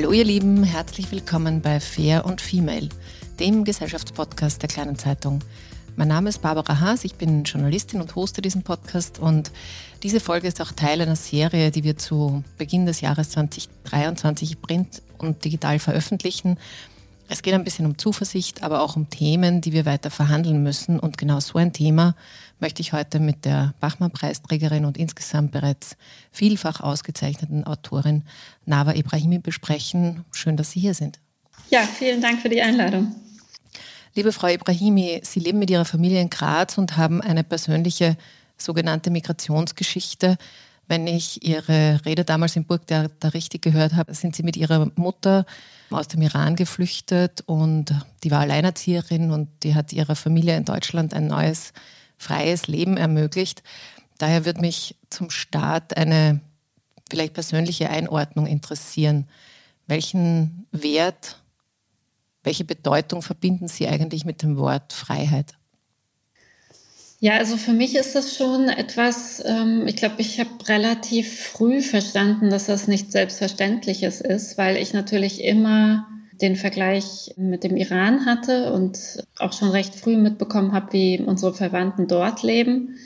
Hallo ihr Lieben, herzlich willkommen bei Fair und Female, dem Gesellschaftspodcast der kleinen Zeitung. Mein Name ist Barbara Haas, ich bin Journalistin und hoste diesen Podcast und diese Folge ist auch Teil einer Serie, die wir zu Beginn des Jahres 2023 print und digital veröffentlichen es geht ein bisschen um Zuversicht, aber auch um Themen, die wir weiter verhandeln müssen. Und genau so ein Thema möchte ich heute mit der Bachmann-Preisträgerin und insgesamt bereits vielfach ausgezeichneten Autorin Nava Ibrahimi besprechen. Schön, dass Sie hier sind. Ja, vielen Dank für die Einladung. Liebe Frau Ibrahimi, Sie leben mit Ihrer Familie in Graz und haben eine persönliche sogenannte Migrationsgeschichte. Wenn ich Ihre Rede damals in Burg da, da richtig gehört habe, sind Sie mit Ihrer Mutter aus dem Iran geflüchtet und die war Alleinerzieherin und die hat ihrer Familie in Deutschland ein neues, freies Leben ermöglicht. Daher würde mich zum Start eine vielleicht persönliche Einordnung interessieren. Welchen Wert, welche Bedeutung verbinden Sie eigentlich mit dem Wort Freiheit? Ja, also für mich ist das schon etwas, ähm, ich glaube, ich habe relativ früh verstanden, dass das nicht Selbstverständliches ist, weil ich natürlich immer den Vergleich mit dem Iran hatte und auch schon recht früh mitbekommen habe, wie unsere Verwandten dort leben,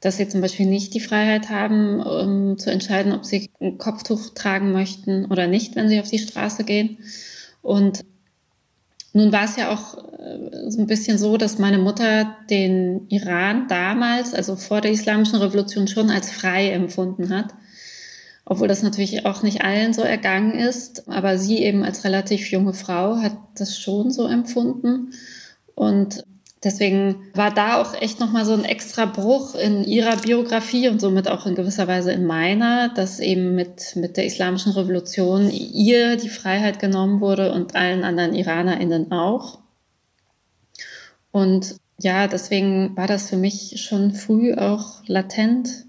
dass sie zum Beispiel nicht die Freiheit haben, um zu entscheiden, ob sie ein Kopftuch tragen möchten oder nicht, wenn sie auf die Straße gehen. Und nun war es ja auch äh, so ein bisschen so, dass meine Mutter den Iran damals, also vor der Islamischen Revolution, schon als frei empfunden hat. Obwohl das natürlich auch nicht allen so ergangen ist. Aber sie eben als relativ junge Frau hat das schon so empfunden. Und Deswegen war da auch echt nochmal so ein extra Bruch in ihrer Biografie und somit auch in gewisser Weise in meiner, dass eben mit, mit der islamischen Revolution ihr die Freiheit genommen wurde und allen anderen IranerInnen auch. Und ja, deswegen war das für mich schon früh auch latent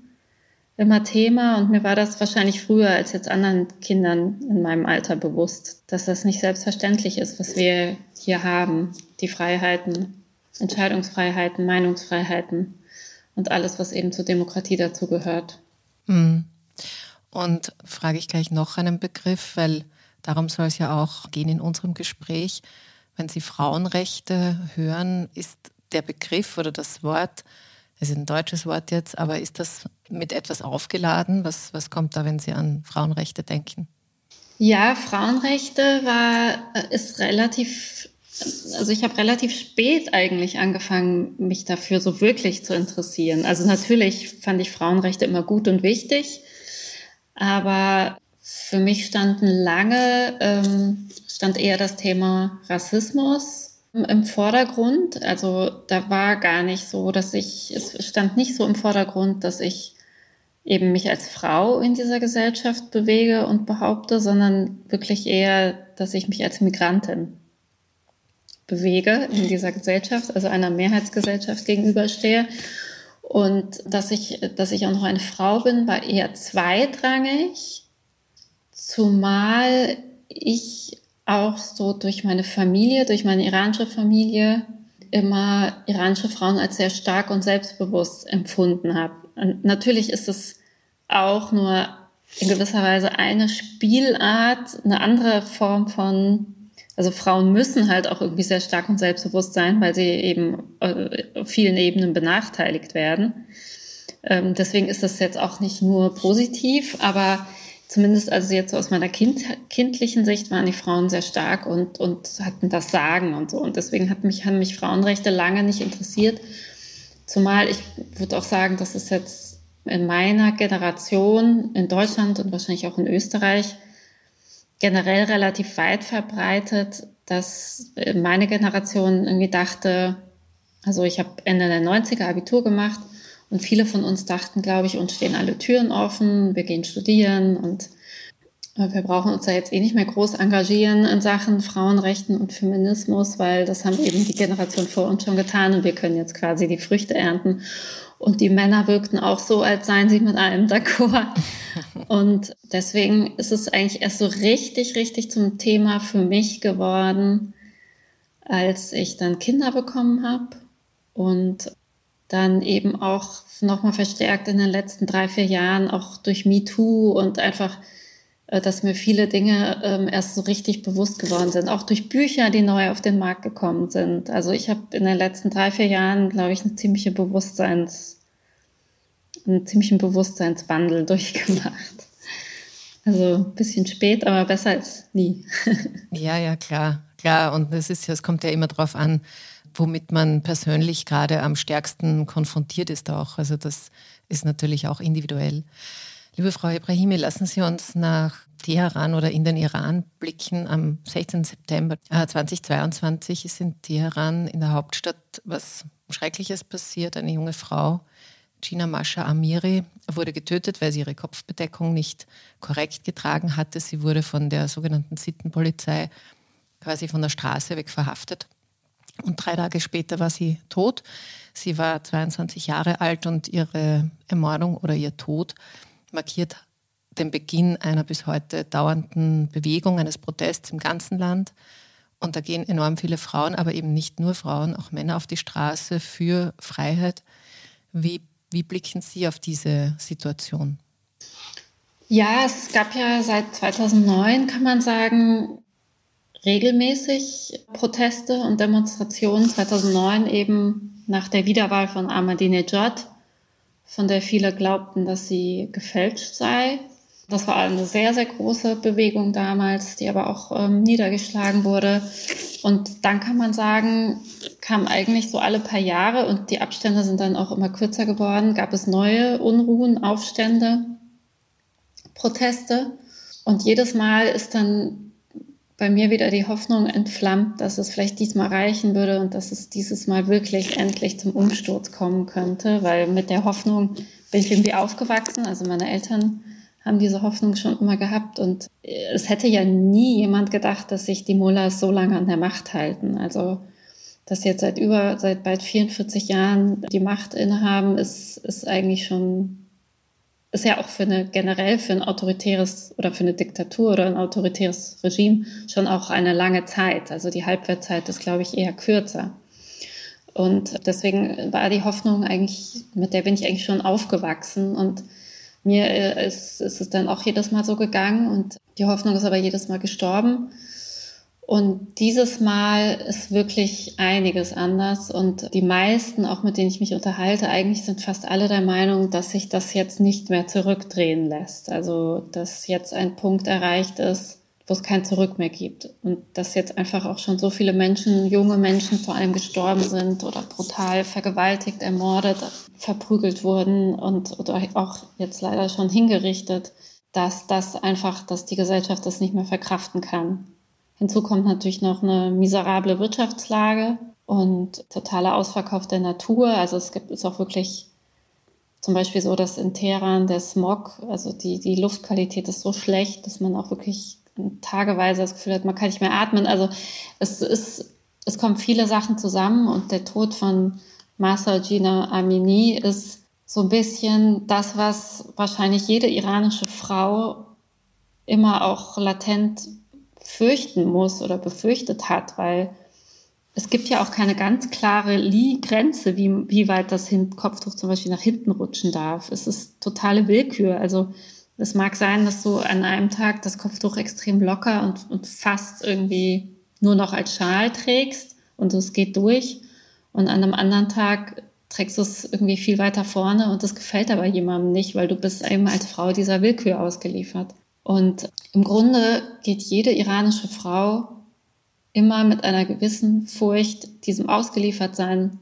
immer Thema und mir war das wahrscheinlich früher als jetzt anderen Kindern in meinem Alter bewusst, dass das nicht selbstverständlich ist, was wir hier haben, die Freiheiten Entscheidungsfreiheiten, Meinungsfreiheiten und alles, was eben zur Demokratie dazu gehört. Hm. Und frage ich gleich noch einen Begriff, weil darum soll es ja auch gehen in unserem Gespräch. Wenn Sie Frauenrechte hören, ist der Begriff oder das Wort, ist ein deutsches Wort jetzt, aber ist das mit etwas aufgeladen? Was, was kommt da, wenn Sie an Frauenrechte denken? Ja, Frauenrechte war, ist relativ also ich habe relativ spät eigentlich angefangen, mich dafür so wirklich zu interessieren. Also natürlich fand ich Frauenrechte immer gut und wichtig, aber für mich standen lange, ähm, stand eher das Thema Rassismus im Vordergrund. Also da war gar nicht so, dass ich, es stand nicht so im Vordergrund, dass ich eben mich als Frau in dieser Gesellschaft bewege und behaupte, sondern wirklich eher, dass ich mich als Migrantin bewege in dieser Gesellschaft, also einer Mehrheitsgesellschaft gegenüberstehe. Und dass ich, dass ich auch noch eine Frau bin, war eher zweitrangig. Zumal ich auch so durch meine Familie, durch meine iranische Familie immer iranische Frauen als sehr stark und selbstbewusst empfunden habe. Und natürlich ist es auch nur in gewisser Weise eine Spielart, eine andere Form von, also Frauen müssen halt auch irgendwie sehr stark und selbstbewusst sein, weil sie eben äh, auf vielen Ebenen benachteiligt werden. Ähm, deswegen ist das jetzt auch nicht nur positiv, aber zumindest also jetzt aus meiner kind, kindlichen Sicht waren die Frauen sehr stark und, und hatten das Sagen und so. Und deswegen hat mich, haben mich Frauenrechte lange nicht interessiert. Zumal ich würde auch sagen, dass es jetzt in meiner Generation in Deutschland und wahrscheinlich auch in Österreich generell relativ weit verbreitet, dass meine Generation irgendwie dachte, also ich habe Ende der 90er Abitur gemacht und viele von uns dachten, glaube ich, uns stehen alle Türen offen, wir gehen studieren und äh, wir brauchen uns da jetzt eh nicht mehr groß engagieren in Sachen Frauenrechten und Feminismus, weil das haben eben die Generation vor uns schon getan und wir können jetzt quasi die Früchte ernten. Und die Männer wirkten auch so, als seien sie mit allem d'accord. Und deswegen ist es eigentlich erst so richtig, richtig zum Thema für mich geworden, als ich dann Kinder bekommen habe und dann eben auch nochmal verstärkt in den letzten drei, vier Jahren, auch durch MeToo und einfach, äh, dass mir viele Dinge ähm, erst so richtig bewusst geworden sind, auch durch Bücher, die neu auf den Markt gekommen sind. Also ich habe in den letzten drei, vier Jahren, glaube ich, eine ziemliche Bewusstseins, einen ziemlichen Bewusstseinswandel durchgemacht. Also ein bisschen spät, aber besser als nie. ja, ja, klar, klar. Und es ist ja, es kommt ja immer darauf an, womit man persönlich gerade am stärksten konfrontiert ist auch. Also das ist natürlich auch individuell. Liebe Frau Ibrahimi, lassen Sie uns nach Teheran oder in den Iran blicken. Am 16. September 2022 ist in Teheran in der Hauptstadt was Schreckliches passiert. Eine junge Frau, Gina Masha Amiri, wurde getötet, weil sie ihre Kopfbedeckung nicht korrekt getragen hatte. Sie wurde von der sogenannten Sittenpolizei quasi von der Straße weg verhaftet. Und drei Tage später war sie tot. Sie war 22 Jahre alt und ihre Ermordung oder ihr Tod markiert den Beginn einer bis heute dauernden Bewegung, eines Protests im ganzen Land. Und da gehen enorm viele Frauen, aber eben nicht nur Frauen, auch Männer auf die Straße für Freiheit. Wie, wie blicken Sie auf diese Situation? Ja, es gab ja seit 2009, kann man sagen, regelmäßig Proteste und Demonstrationen. 2009 eben nach der Wiederwahl von Ahmadinejad, von der viele glaubten, dass sie gefälscht sei. Das war eine sehr, sehr große Bewegung damals, die aber auch ähm, niedergeschlagen wurde. Und dann kann man sagen, kam eigentlich so alle paar Jahre und die Abstände sind dann auch immer kürzer geworden, gab es neue Unruhen, Aufstände, Proteste. Und jedes Mal ist dann bei mir wieder die Hoffnung entflammt, dass es vielleicht diesmal reichen würde und dass es dieses Mal wirklich endlich zum Umsturz kommen könnte, weil mit der Hoffnung bin ich irgendwie aufgewachsen. Also meine Eltern haben diese Hoffnung schon immer gehabt und es hätte ja nie jemand gedacht, dass sich die Mullahs so lange an der Macht halten. Also dass jetzt seit über, seit bald 44 Jahren die Macht innehaben, ist, ist eigentlich schon ist ja auch für eine generell für ein autoritäres oder für eine Diktatur oder ein autoritäres Regime schon auch eine lange Zeit. Also die Halbwertzeit ist, glaube ich, eher kürzer. Und deswegen war die Hoffnung eigentlich, mit der bin ich eigentlich schon aufgewachsen und mir äh, ist, ist es dann auch jedes Mal so gegangen und die Hoffnung ist aber jedes Mal gestorben. Und dieses Mal ist wirklich einiges anders. Und die meisten, auch mit denen ich mich unterhalte, eigentlich sind fast alle der Meinung, dass sich das jetzt nicht mehr zurückdrehen lässt. Also, dass jetzt ein Punkt erreicht ist, wo es kein Zurück mehr gibt. Und dass jetzt einfach auch schon so viele Menschen, junge Menschen vor allem gestorben sind oder brutal vergewaltigt, ermordet, verprügelt wurden und oder auch jetzt leider schon hingerichtet, dass das einfach, dass die Gesellschaft das nicht mehr verkraften kann. Hinzu kommt natürlich noch eine miserable Wirtschaftslage und totaler Ausverkauf der Natur. Also es gibt es auch wirklich zum Beispiel so, dass in Teheran der Smog, also die, die Luftqualität ist so schlecht, dass man auch wirklich tageweise das Gefühl hat, man kann nicht mehr atmen. Also es ist, es kommen viele Sachen zusammen und der Tod von Masa Gina Amini ist so ein bisschen das, was wahrscheinlich jede iranische Frau immer auch latent fürchten muss oder befürchtet hat, weil es gibt ja auch keine ganz klare Grenze, wie, wie weit das Kopftuch zum Beispiel nach hinten rutschen darf. Es ist totale Willkür. Also es mag sein, dass du an einem Tag das Kopftuch extrem locker und, und fast irgendwie nur noch als Schal trägst und es geht durch. Und an einem anderen Tag trägst du es irgendwie viel weiter vorne und das gefällt aber jemandem nicht, weil du bist eben als Frau dieser Willkür ausgeliefert. Und im Grunde geht jede iranische Frau immer mit einer gewissen Furcht diesem Ausgeliefertsein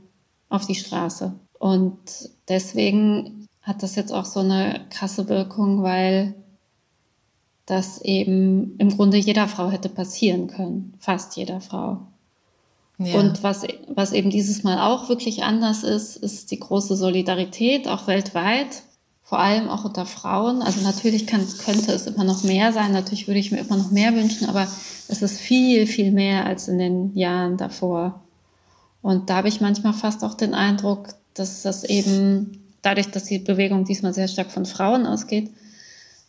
auf die Straße. Und deswegen hat das jetzt auch so eine krasse Wirkung, weil das eben im Grunde jeder Frau hätte passieren können, fast jeder Frau. Ja. Und was, was eben dieses Mal auch wirklich anders ist, ist die große Solidarität, auch weltweit vor allem auch unter Frauen. Also natürlich kann, könnte es immer noch mehr sein, natürlich würde ich mir immer noch mehr wünschen, aber es ist viel, viel mehr als in den Jahren davor. Und da habe ich manchmal fast auch den Eindruck, dass das eben dadurch, dass die Bewegung diesmal sehr stark von Frauen ausgeht,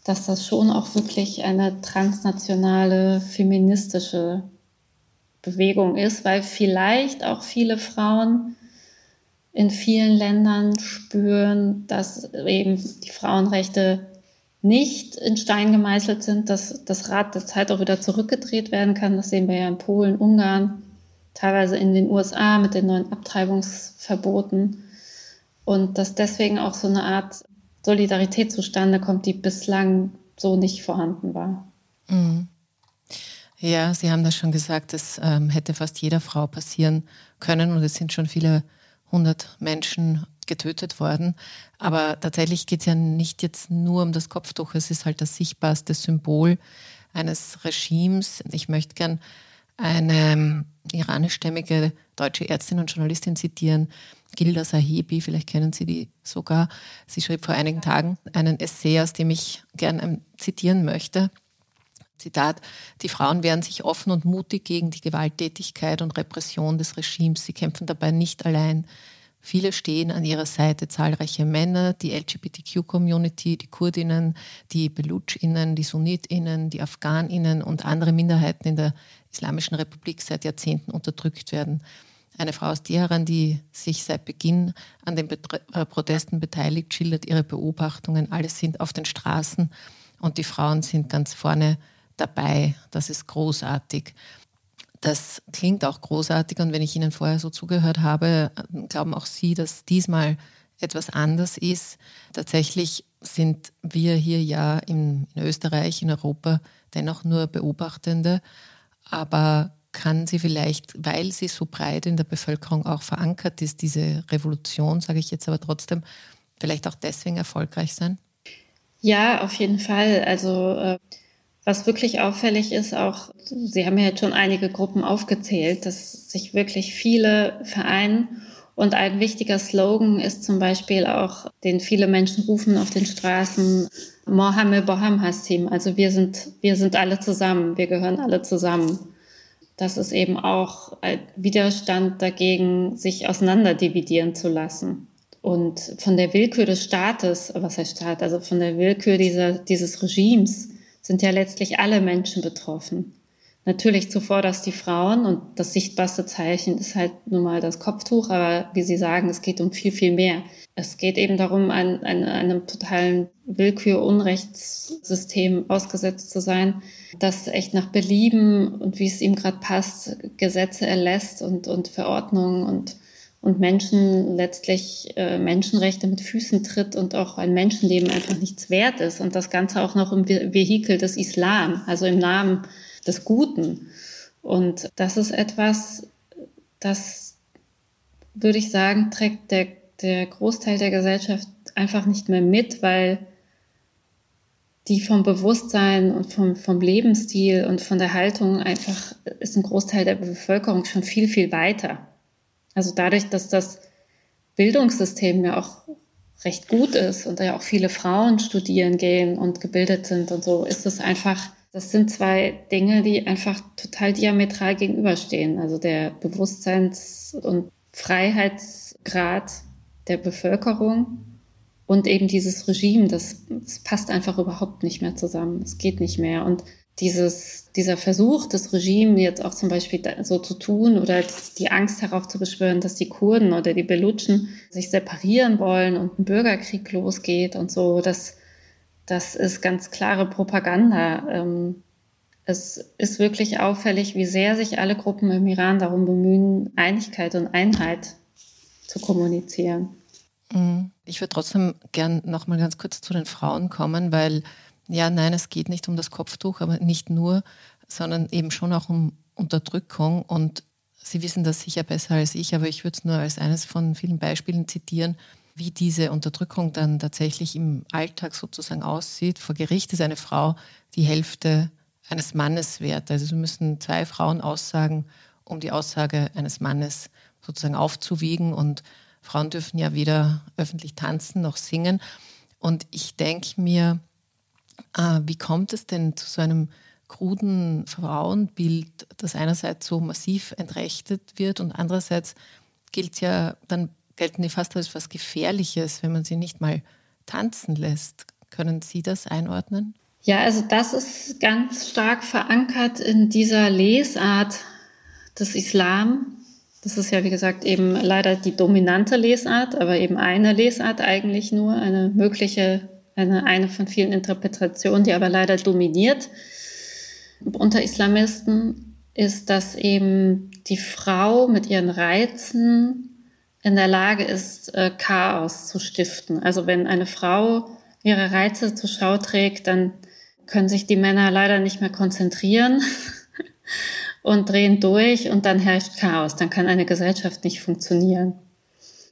dass das schon auch wirklich eine transnationale feministische Bewegung ist, weil vielleicht auch viele Frauen in vielen Ländern spüren, dass eben die Frauenrechte nicht in Stein gemeißelt sind, dass das Rad der Zeit auch wieder zurückgedreht werden kann. Das sehen wir ja in Polen, Ungarn, teilweise in den USA mit den neuen Abtreibungsverboten. Und dass deswegen auch so eine Art Solidarität zustande kommt, die bislang so nicht vorhanden war. Mhm. Ja, Sie haben das schon gesagt, es ähm, hätte fast jeder Frau passieren können und es sind schon viele 100 Menschen getötet worden. Aber tatsächlich geht es ja nicht jetzt nur um das Kopftuch, es ist halt das sichtbarste Symbol eines Regimes. Ich möchte gern eine iranischstämmige deutsche Ärztin und Journalistin zitieren, Gilda Sahibi, vielleicht kennen Sie die sogar. Sie schrieb vor einigen Tagen einen Essay, aus dem ich gern zitieren möchte. Zitat, die Frauen wehren sich offen und mutig gegen die Gewalttätigkeit und Repression des Regimes. Sie kämpfen dabei nicht allein. Viele stehen an ihrer Seite, zahlreiche Männer, die LGBTQ-Community, die Kurdinnen, die Belutsch'innen, die Sunnitinnen, die Afghaninnen und andere Minderheiten in der Islamischen Republik seit Jahrzehnten unterdrückt werden. Eine Frau aus Teheran, die sich seit Beginn an den Betre äh, Protesten beteiligt, schildert ihre Beobachtungen. Alle sind auf den Straßen und die Frauen sind ganz vorne dabei. Das ist großartig. Das klingt auch großartig und wenn ich Ihnen vorher so zugehört habe, glauben auch Sie, dass diesmal etwas anders ist. Tatsächlich sind wir hier ja in, in Österreich, in Europa dennoch nur Beobachtende, aber kann sie vielleicht, weil sie so breit in der Bevölkerung auch verankert ist, diese Revolution, sage ich jetzt aber trotzdem, vielleicht auch deswegen erfolgreich sein? Ja, auf jeden Fall. Also äh, was wirklich auffällig ist, auch, Sie haben ja jetzt schon einige Gruppen aufgezählt, dass sich wirklich viele vereinen. Und ein wichtiger Slogan ist zum Beispiel auch, den viele Menschen rufen auf den Straßen, Mohammed Boham Hassim. Also wir sind, wir sind alle zusammen, wir gehören alle zusammen. Das ist eben auch ein Widerstand dagegen, sich auseinanderdividieren zu lassen. Und von der Willkür des Staates, was heißt Staat, also von der Willkür dieser, dieses Regimes, sind ja letztlich alle Menschen betroffen. Natürlich zuvorderst die Frauen und das sichtbarste Zeichen ist halt nun mal das Kopftuch, aber wie Sie sagen, es geht um viel, viel mehr. Es geht eben darum, ein, ein, einem totalen Willkür-Unrechtssystem ausgesetzt zu sein, das echt nach Belieben und wie es ihm gerade passt, Gesetze erlässt und, und Verordnungen und und Menschen letztlich äh, Menschenrechte mit Füßen tritt und auch ein Menschenleben einfach nichts wert ist und das Ganze auch noch im Vehikel des Islam, also im Namen des Guten. Und das ist etwas, das würde ich sagen, trägt der, der Großteil der Gesellschaft einfach nicht mehr mit, weil die vom Bewusstsein und vom, vom Lebensstil und von der Haltung einfach ist ein Großteil der Bevölkerung schon viel, viel weiter. Also dadurch, dass das Bildungssystem ja auch recht gut ist und da ja auch viele Frauen studieren gehen und gebildet sind und so, ist es einfach, das sind zwei Dinge, die einfach total diametral gegenüberstehen. Also der Bewusstseins- und Freiheitsgrad der Bevölkerung und eben dieses Regime, das, das passt einfach überhaupt nicht mehr zusammen. Es geht nicht mehr. Und dieses, dieser Versuch, das Regime jetzt auch zum Beispiel so zu tun oder die Angst herauf zu beschwören, dass die Kurden oder die Belutschen sich separieren wollen und ein Bürgerkrieg losgeht und so, das, das ist ganz klare Propaganda. Ähm, es ist wirklich auffällig, wie sehr sich alle Gruppen im Iran darum bemühen, Einigkeit und Einheit zu kommunizieren. Mhm. Ich würde trotzdem gern noch mal ganz kurz zu den Frauen kommen, weil ja, nein, es geht nicht um das Kopftuch, aber nicht nur, sondern eben schon auch um Unterdrückung. Und Sie wissen das sicher besser als ich, aber ich würde es nur als eines von vielen Beispielen zitieren, wie diese Unterdrückung dann tatsächlich im Alltag sozusagen aussieht. Vor Gericht ist eine Frau die Hälfte eines Mannes wert. Also Sie müssen zwei Frauen aussagen, um die Aussage eines Mannes sozusagen aufzuwiegen. Und Frauen dürfen ja weder öffentlich tanzen noch singen. Und ich denke mir, wie kommt es denn zu so einem kruden Frauenbild, das einerseits so massiv entrechtet wird und andererseits gilt ja, dann gelten die fast als was Gefährliches, wenn man sie nicht mal tanzen lässt. Können Sie das einordnen? Ja, also das ist ganz stark verankert in dieser Lesart des Islam. Das ist ja, wie gesagt, eben leider die dominante Lesart, aber eben eine Lesart eigentlich nur, eine mögliche eine, eine von vielen Interpretationen, die aber leider dominiert unter Islamisten, ist, dass eben die Frau mit ihren Reizen in der Lage ist, äh, Chaos zu stiften. Also wenn eine Frau ihre Reize zur Schau trägt, dann können sich die Männer leider nicht mehr konzentrieren und drehen durch und dann herrscht Chaos. Dann kann eine Gesellschaft nicht funktionieren.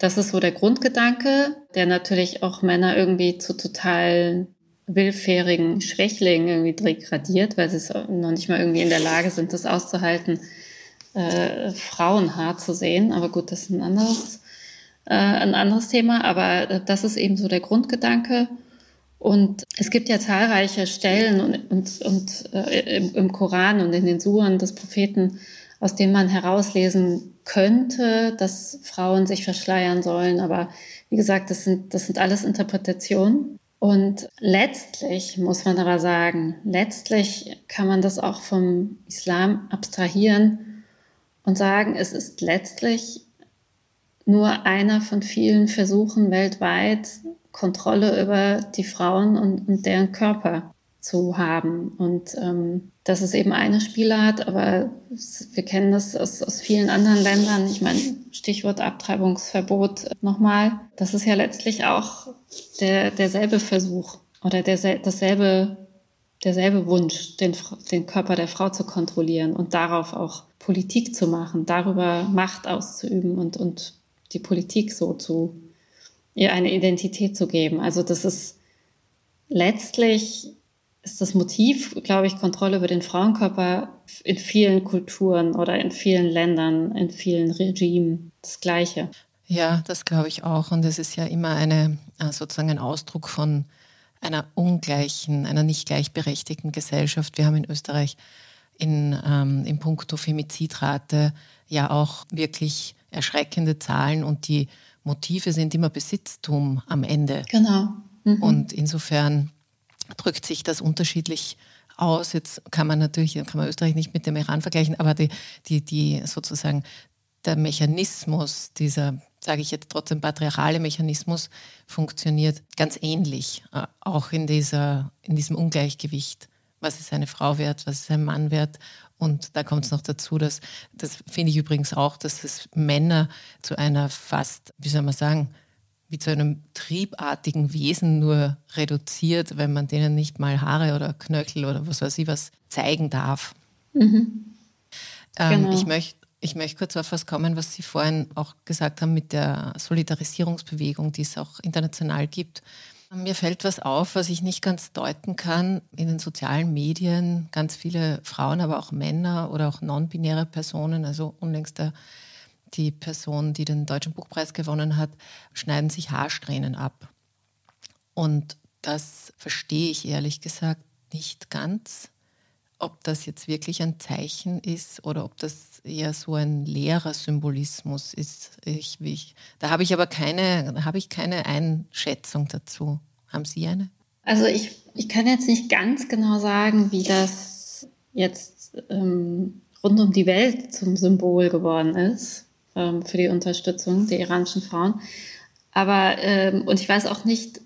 Das ist so der Grundgedanke, der natürlich auch Männer irgendwie zu total willfährigen Schwächlingen irgendwie degradiert, weil sie noch nicht mal irgendwie in der Lage sind, das auszuhalten, äh, Frauen hart zu sehen. Aber gut, das ist ein anderes, äh, ein anderes Thema. Aber äh, das ist eben so der Grundgedanke. Und es gibt ja zahlreiche Stellen und, und, und äh, im, im, Koran und in den Suren des Propheten, aus denen man herauslesen könnte, dass Frauen sich verschleiern sollen. Aber wie gesagt, das sind, das sind alles Interpretationen. Und letztlich muss man aber sagen, letztlich kann man das auch vom Islam abstrahieren und sagen, es ist letztlich nur einer von vielen Versuchen weltweit, Kontrolle über die Frauen und, und deren Körper zu haben. Und ähm, das ist eben eine Spielart, aber wir kennen das aus, aus vielen anderen Ländern. Ich meine, Stichwort Abtreibungsverbot nochmal. Das ist ja letztlich auch der, derselbe Versuch oder der, dasselbe, derselbe Wunsch, den, den Körper der Frau zu kontrollieren und darauf auch Politik zu machen, darüber Macht auszuüben und, und die Politik so zu, ihr eine Identität zu geben. Also das ist letztlich ist das Motiv, glaube ich, Kontrolle über den Frauenkörper in vielen Kulturen oder in vielen Ländern, in vielen Regimen das Gleiche. Ja, das glaube ich auch. Und es ist ja immer eine, äh, sozusagen ein Ausdruck von einer ungleichen, einer nicht gleichberechtigten Gesellschaft. Wir haben in Österreich in, ähm, in puncto Femizidrate ja auch wirklich erschreckende Zahlen und die Motive sind immer Besitztum am Ende. Genau. Mhm. Und insofern drückt sich das unterschiedlich aus. Jetzt kann man natürlich, kann man Österreich nicht mit dem Iran vergleichen, aber die, die, die sozusagen der Mechanismus, dieser, sage ich jetzt trotzdem patriarchale Mechanismus, funktioniert ganz ähnlich, äh, auch in, dieser, in diesem Ungleichgewicht. Was ist eine Frau wert, was ist ein Mann wert? Und da kommt es noch dazu, dass, das finde ich übrigens auch, dass es Männer zu einer fast, wie soll man sagen, wie zu einem triebartigen Wesen nur reduziert, wenn man denen nicht mal Haare oder Knöchel oder was weiß ich was zeigen darf. Mhm. Ähm, genau. ich möchte ich möchte kurz auf was kommen, was Sie vorhin auch gesagt haben mit der Solidarisierungsbewegung, die es auch international gibt. Mir fällt was auf, was ich nicht ganz deuten kann. In den sozialen Medien ganz viele Frauen, aber auch Männer oder auch non-binäre Personen, also unlängst der die Person, die den Deutschen Buchpreis gewonnen hat, schneiden sich Haarsträhnen ab. Und das verstehe ich ehrlich gesagt nicht ganz. ob das jetzt wirklich ein Zeichen ist oder ob das eher so ein leerer Symbolismus ist. Ich, ich, da habe ich aber keine, habe ich keine Einschätzung dazu. Haben Sie eine? Also ich, ich kann jetzt nicht ganz genau sagen, wie das jetzt ähm, rund um die Welt zum Symbol geworden ist ähm, für die Unterstützung der iranischen Frauen. Aber, ähm, und ich weiß auch nicht,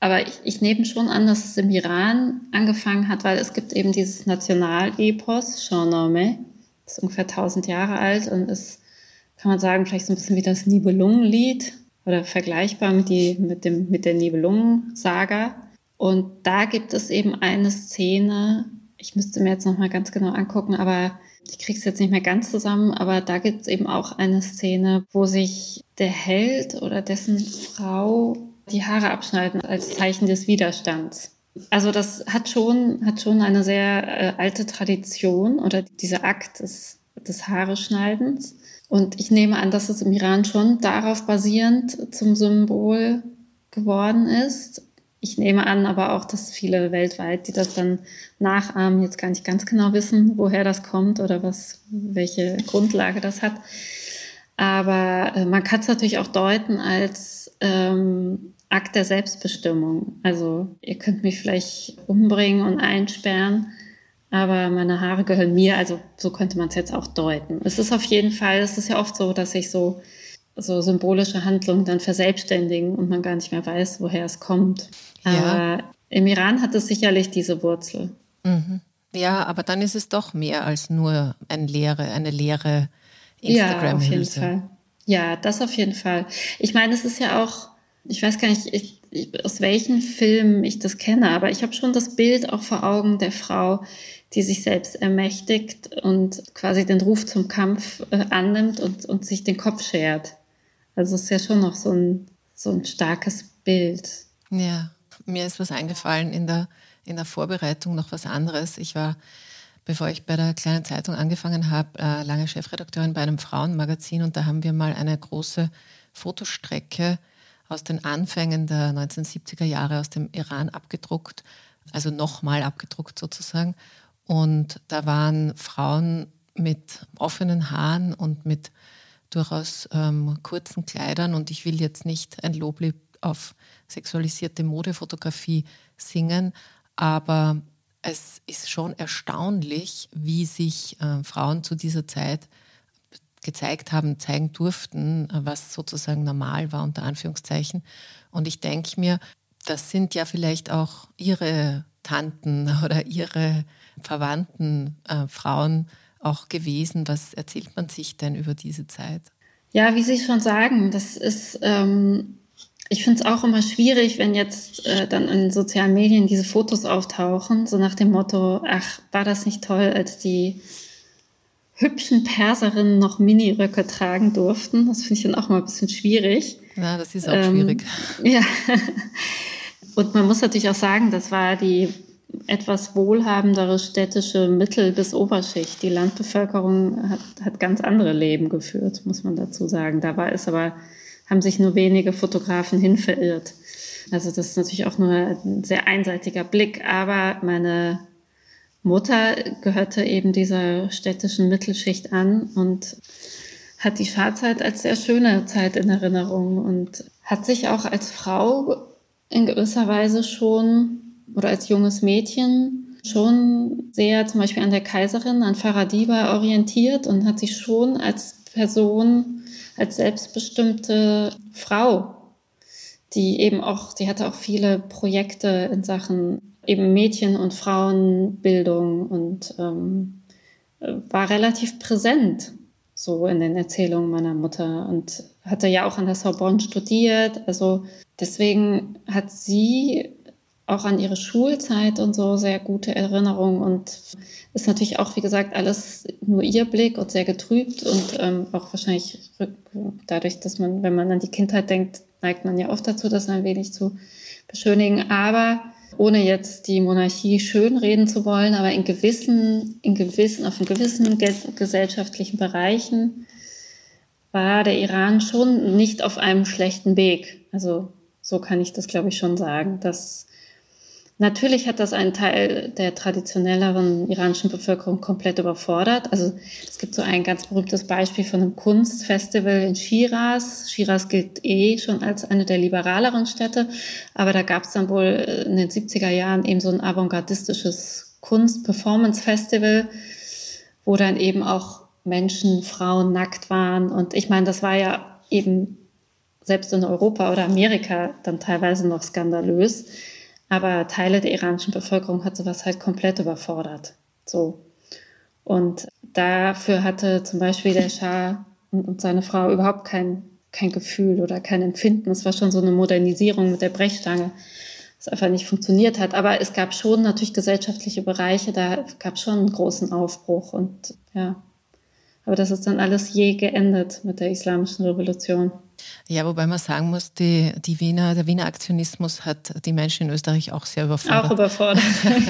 aber ich, ich nehme schon an, dass es im Iran angefangen hat, weil es gibt eben dieses Nationalepos, Shahnameh, ist ungefähr 1000 Jahre alt und ist, kann man sagen, vielleicht so ein bisschen wie das Nibelungenlied oder vergleichbar mit, die, mit, dem, mit der Nibelungen-Saga. Und da gibt es eben eine Szene, ich müsste mir jetzt nochmal ganz genau angucken, aber ich kriege es jetzt nicht mehr ganz zusammen, aber da gibt es eben auch eine Szene, wo sich der Held oder dessen Frau die Haare abschneiden als Zeichen des Widerstands. Also das hat schon, hat schon eine sehr äh, alte Tradition oder dieser Akt des, des Haareschneidens. Und ich nehme an, dass es im Iran schon darauf basierend zum Symbol geworden ist. Ich nehme an aber auch, dass viele weltweit, die das dann nachahmen, jetzt gar nicht ganz genau wissen, woher das kommt oder was, welche Grundlage das hat. Aber äh, man kann es natürlich auch deuten als ähm, Akt der Selbstbestimmung. Also ihr könnt mich vielleicht umbringen und einsperren, aber meine Haare gehören mir. Also so könnte man es jetzt auch deuten. Es ist auf jeden Fall, es ist ja oft so, dass sich so, so symbolische Handlungen dann verselbstständigen und man gar nicht mehr weiß, woher es kommt. Ja. Aber im Iran hat es sicherlich diese Wurzel. Mhm. Ja, aber dann ist es doch mehr als nur ein leere, eine leere Instagram-Hülse. Ja, auf jeden Fall. Ja, das auf jeden Fall. Ich meine, es ist ja auch ich weiß gar nicht, ich, ich, aus welchen Filmen ich das kenne, aber ich habe schon das Bild auch vor Augen der Frau, die sich selbst ermächtigt und quasi den Ruf zum Kampf äh, annimmt und, und sich den Kopf schert. Also es ist ja schon noch so ein, so ein starkes Bild. Ja, mir ist was eingefallen in der, in der Vorbereitung, noch was anderes. Ich war, bevor ich bei der kleinen Zeitung angefangen habe, äh, lange Chefredakteurin bei einem Frauenmagazin und da haben wir mal eine große Fotostrecke aus den Anfängen der 1970er Jahre aus dem Iran abgedruckt, also nochmal abgedruckt sozusagen. Und da waren Frauen mit offenen Haaren und mit durchaus ähm, kurzen Kleidern. Und ich will jetzt nicht ein Loblied auf sexualisierte Modefotografie singen, aber es ist schon erstaunlich, wie sich äh, Frauen zu dieser Zeit gezeigt haben, zeigen durften, was sozusagen normal war, unter Anführungszeichen. Und ich denke mir, das sind ja vielleicht auch ihre Tanten oder ihre verwandten äh, Frauen auch gewesen. Was erzählt man sich denn über diese Zeit? Ja, wie Sie schon sagen, das ist, ähm, ich finde es auch immer schwierig, wenn jetzt äh, dann in sozialen Medien diese Fotos auftauchen, so nach dem Motto, ach, war das nicht toll, als die hübschen Perserinnen noch Miniröcke tragen durften. Das finde ich dann auch mal ein bisschen schwierig. Ja, das ist auch ähm, schwierig. Ja. Und man muss natürlich auch sagen, das war die etwas wohlhabendere städtische Mittel- bis Oberschicht. Die Landbevölkerung hat, hat ganz andere Leben geführt, muss man dazu sagen. Da war es aber, haben sich nur wenige Fotografen hin verirrt. Also das ist natürlich auch nur ein sehr einseitiger Blick. Aber meine Mutter gehörte eben dieser städtischen Mittelschicht an und hat die Schadzeit als sehr schöne Zeit in Erinnerung und hat sich auch als Frau in gewisser Weise schon oder als junges Mädchen schon sehr zum Beispiel an der Kaiserin, an Faradiba orientiert und hat sich schon als Person, als selbstbestimmte Frau, die eben auch, die hatte auch viele Projekte in Sachen eben Mädchen- und Frauenbildung und ähm, war relativ präsent so in den Erzählungen meiner Mutter und hatte ja auch an der Sorbonne studiert. Also deswegen hat sie auch an ihre Schulzeit und so sehr gute Erinnerungen und ist natürlich auch, wie gesagt, alles nur ihr Blick und sehr getrübt und ähm, auch wahrscheinlich dadurch, dass man, wenn man an die Kindheit denkt, neigt man ja oft dazu, das ein wenig zu beschönigen. Aber ohne jetzt die Monarchie schönreden zu wollen, aber in gewissen, in gewissen, auf gewissen gesellschaftlichen Bereichen war der Iran schon nicht auf einem schlechten Weg. Also so kann ich das, glaube ich, schon sagen, dass Natürlich hat das einen Teil der traditionelleren iranischen Bevölkerung komplett überfordert. Also es gibt so ein ganz berühmtes Beispiel von einem Kunstfestival in Shiraz. Shiraz gilt eh schon als eine der liberaleren Städte, aber da gab es dann wohl in den 70er Jahren eben so ein avantgardistisches Kunst-Performance-Festival, wo dann eben auch Menschen, Frauen nackt waren. Und ich meine, das war ja eben selbst in Europa oder Amerika dann teilweise noch skandalös. Aber Teile der iranischen Bevölkerung hat sowas halt komplett überfordert. So. Und dafür hatte zum Beispiel der Schah und seine Frau überhaupt kein, kein Gefühl oder kein Empfinden. Es war schon so eine Modernisierung mit der Brechstange, was einfach nicht funktioniert hat. Aber es gab schon natürlich gesellschaftliche Bereiche, da gab es schon einen großen Aufbruch und ja. Aber das ist dann alles je geendet mit der islamischen Revolution. Ja, wobei man sagen muss, die, die Wiener, der Wiener Aktionismus hat die Menschen in Österreich auch sehr überfordert. Auch überfordert.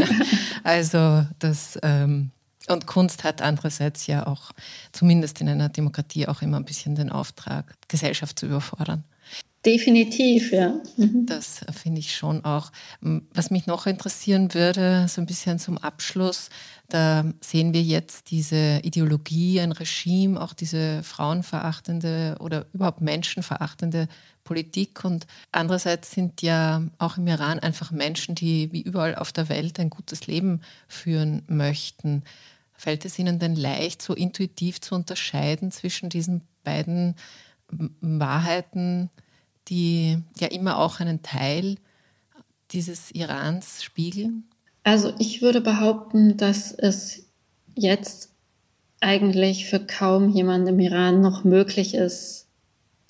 also das ähm, und Kunst hat andererseits ja auch, zumindest in einer Demokratie, auch immer ein bisschen den Auftrag, Gesellschaft zu überfordern. Definitiv, ja. Mhm. Das finde ich schon auch. Was mich noch interessieren würde, so ein bisschen zum Abschluss, da sehen wir jetzt diese Ideologie, ein Regime, auch diese frauenverachtende oder überhaupt menschenverachtende Politik. Und andererseits sind ja auch im Iran einfach Menschen, die wie überall auf der Welt ein gutes Leben führen möchten. Fällt es Ihnen denn leicht, so intuitiv zu unterscheiden zwischen diesen beiden Wahrheiten? die ja immer auch einen Teil dieses Irans spiegeln? Also ich würde behaupten, dass es jetzt eigentlich für kaum jemanden im Iran noch möglich ist,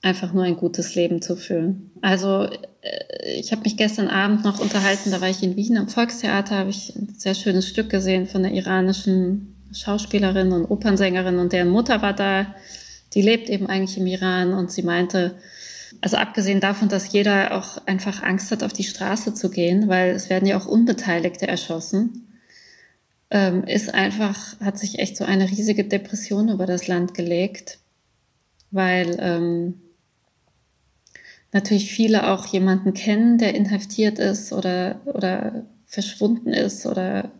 einfach nur ein gutes Leben zu führen. Also äh, ich habe mich gestern Abend noch unterhalten, da war ich in Wien am Volkstheater, habe ich ein sehr schönes Stück gesehen von der iranischen Schauspielerin und Opernsängerin und deren Mutter war da. Die lebt eben eigentlich im Iran und sie meinte, also abgesehen davon, dass jeder auch einfach Angst hat, auf die Straße zu gehen, weil es werden ja auch Unbeteiligte erschossen, ähm, ist einfach, hat sich echt so eine riesige Depression über das Land gelegt, weil ähm, natürlich viele auch jemanden kennen, der inhaftiert ist oder, oder verschwunden ist oder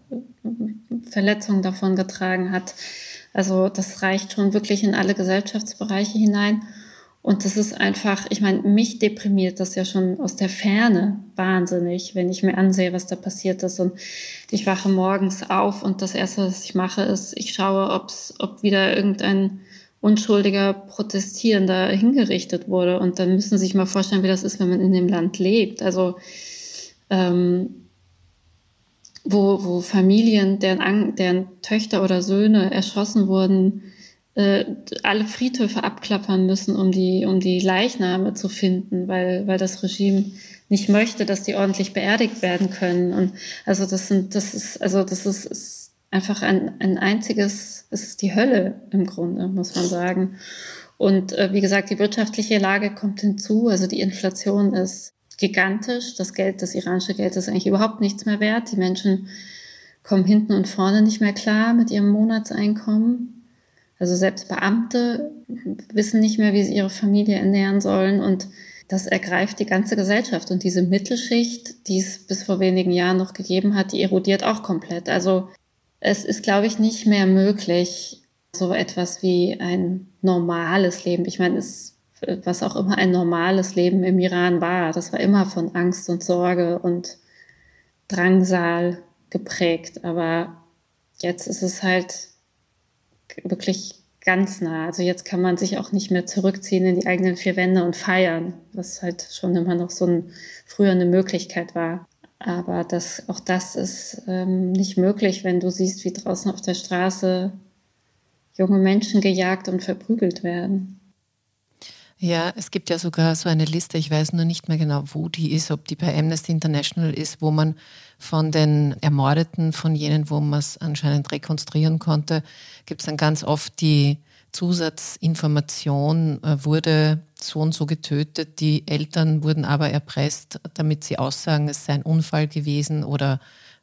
Verletzungen davon getragen hat. Also das reicht schon wirklich in alle Gesellschaftsbereiche hinein. Und das ist einfach, ich meine, mich deprimiert das ja schon aus der Ferne wahnsinnig, wenn ich mir ansehe, was da passiert ist. Und ich wache morgens auf und das Erste, was ich mache, ist, ich schaue, ob's, ob wieder irgendein unschuldiger Protestierender hingerichtet wurde. Und dann müssen Sie sich mal vorstellen, wie das ist, wenn man in dem Land lebt. Also ähm, wo, wo Familien, deren, deren Töchter oder Söhne erschossen wurden, äh, alle Friedhöfe abklappern müssen, um die, um die Leichname zu finden, weil, weil das Regime nicht möchte, dass die ordentlich beerdigt werden können. Und also das sind, das ist, also das ist, ist einfach ein, ein einziges, es ist die Hölle im Grunde, muss man sagen. Und äh, wie gesagt, die wirtschaftliche Lage kommt hinzu. Also die Inflation ist gigantisch. Das Geld, das iranische Geld ist eigentlich überhaupt nichts mehr wert. Die Menschen kommen hinten und vorne nicht mehr klar mit ihrem Monatseinkommen. Also selbst Beamte wissen nicht mehr, wie sie ihre Familie ernähren sollen und das ergreift die ganze Gesellschaft. Und diese Mittelschicht, die es bis vor wenigen Jahren noch gegeben hat, die erodiert auch komplett. Also es ist, glaube ich, nicht mehr möglich, so etwas wie ein normales Leben. Ich meine, es, was auch immer ein normales Leben im Iran war, das war immer von Angst und Sorge und Drangsal geprägt. Aber jetzt ist es halt wirklich ganz nah. Also jetzt kann man sich auch nicht mehr zurückziehen in die eigenen vier Wände und feiern, was halt schon immer noch so ein, früher eine Möglichkeit war. Aber das, auch das ist ähm, nicht möglich, wenn du siehst, wie draußen auf der Straße junge Menschen gejagt und verprügelt werden. Ja, es gibt ja sogar so eine Liste, ich weiß nur nicht mehr genau, wo die ist, ob die bei Amnesty International ist, wo man von den Ermordeten, von jenen, wo man es anscheinend rekonstruieren konnte, gibt es dann ganz oft die Zusatzinformation, äh, wurde so und so getötet, die Eltern wurden aber erpresst, damit sie aussagen, es sei ein Unfall gewesen oder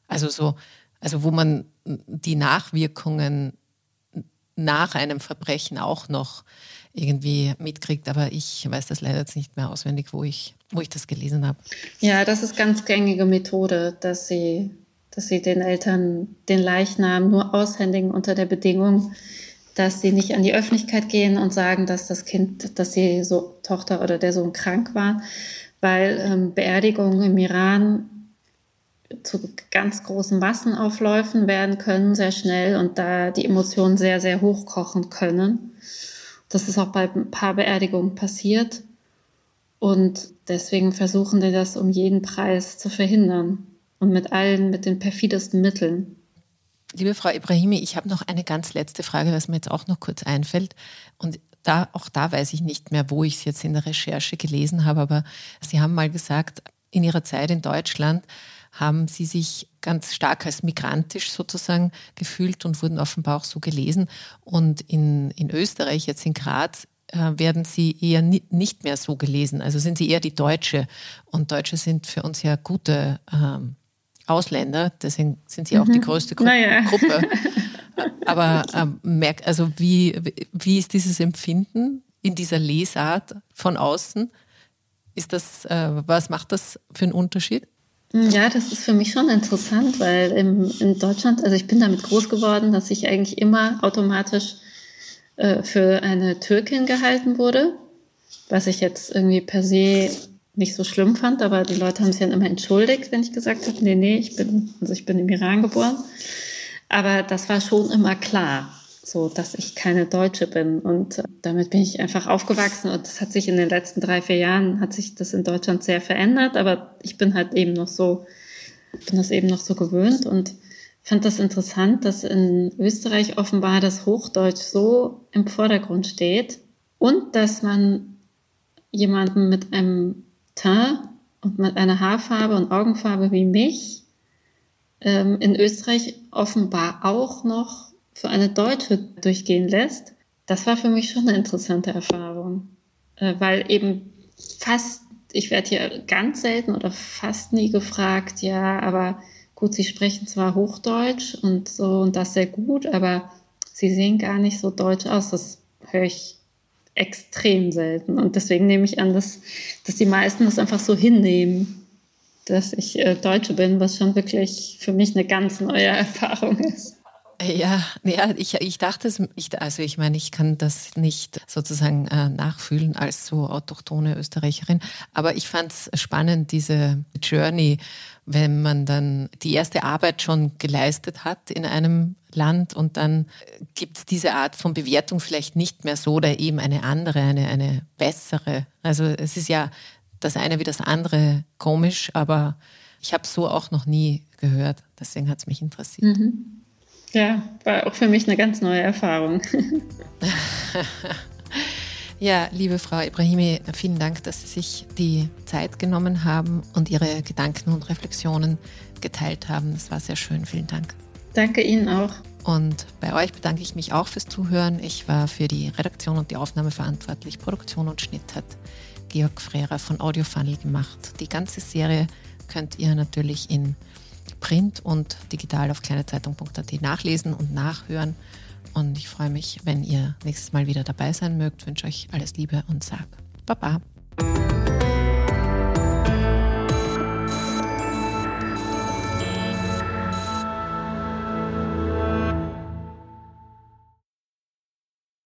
also so, also wo man die Nachwirkungen nach einem Verbrechen auch noch irgendwie mitkriegt. Aber ich weiß das leider jetzt nicht mehr auswendig, wo ich, wo ich das gelesen habe. Ja, das ist ganz gängige Methode, dass sie, dass sie den Eltern den Leichnam nur aushändigen unter der Bedingung, dass sie nicht an die Öffentlichkeit gehen und sagen, dass das Kind, dass die so Tochter oder der Sohn krank war, weil ähm, Beerdigungen im Iran zu ganz großen Massenaufläufen werden können, sehr schnell und da die Emotionen sehr, sehr hochkochen können. Das ist auch bei ein paar Beerdigungen passiert. Und deswegen versuchen die das um jeden Preis zu verhindern und mit allen, mit den perfidesten Mitteln. Liebe Frau Ibrahimi, ich habe noch eine ganz letzte Frage, was mir jetzt auch noch kurz einfällt. Und da, auch da weiß ich nicht mehr, wo ich es jetzt in der Recherche gelesen habe, aber Sie haben mal gesagt, in Ihrer Zeit in Deutschland haben Sie sich ganz stark als migrantisch sozusagen gefühlt und wurden offenbar auch so gelesen. Und in, in Österreich, jetzt in Graz, äh, werden Sie eher nicht mehr so gelesen. Also sind Sie eher die Deutsche. Und Deutsche sind für uns ja gute ähm, Ausländer, deswegen sind Sie auch mhm. die größte Gru naja. Gruppe. Aber ähm, merk, also wie, wie ist dieses Empfinden in dieser Lesart von außen? Ist das, äh, was macht das für einen Unterschied? Ja, das ist für mich schon interessant, weil im, in Deutschland, also ich bin damit groß geworden, dass ich eigentlich immer automatisch äh, für eine Türkin gehalten wurde, was ich jetzt irgendwie per se nicht so schlimm fand, aber die Leute haben sich dann immer entschuldigt, wenn ich gesagt habe, nee, nee, ich bin, also ich bin im Iran geboren. Aber das war schon immer klar so dass ich keine Deutsche bin. Und äh, damit bin ich einfach aufgewachsen und das hat sich in den letzten drei, vier Jahren, hat sich das in Deutschland sehr verändert, aber ich bin halt eben noch so, bin das eben noch so gewöhnt und fand das interessant, dass in Österreich offenbar das Hochdeutsch so im Vordergrund steht und dass man jemanden mit einem Teint und mit einer Haarfarbe und Augenfarbe wie mich ähm, in Österreich offenbar auch noch für eine Deutsche durchgehen lässt, das war für mich schon eine interessante Erfahrung, äh, weil eben fast, ich werde hier ganz selten oder fast nie gefragt, ja, aber gut, Sie sprechen zwar Hochdeutsch und so und das sehr gut, aber Sie sehen gar nicht so deutsch aus. Das höre ich extrem selten und deswegen nehme ich an, dass, dass die meisten das einfach so hinnehmen, dass ich äh, Deutsche bin, was schon wirklich für mich eine ganz neue Erfahrung ist. Ja, ja ich, ich dachte, ich, also ich meine, ich kann das nicht sozusagen äh, nachfühlen als so autochtone Österreicherin, aber ich fand es spannend, diese Journey, wenn man dann die erste Arbeit schon geleistet hat in einem Land und dann gibt es diese Art von Bewertung vielleicht nicht mehr so oder eben eine andere, eine, eine bessere. Also es ist ja das eine wie das andere komisch, aber ich habe so auch noch nie gehört. Deswegen hat es mich interessiert. Mhm. Ja, war auch für mich eine ganz neue Erfahrung. ja, liebe Frau Ibrahimi, vielen Dank, dass Sie sich die Zeit genommen haben und Ihre Gedanken und Reflexionen geteilt haben. Das war sehr schön. Vielen Dank. Danke Ihnen auch. Und bei euch bedanke ich mich auch fürs Zuhören. Ich war für die Redaktion und die Aufnahme verantwortlich. Produktion und Schnitt hat Georg Frera von Audiofunnel gemacht. Die ganze Serie könnt ihr natürlich in Print und digital auf kleinezeitung.at nachlesen und nachhören. Und ich freue mich, wenn ihr nächstes Mal wieder dabei sein mögt. Wünsche euch alles Liebe und sag Baba.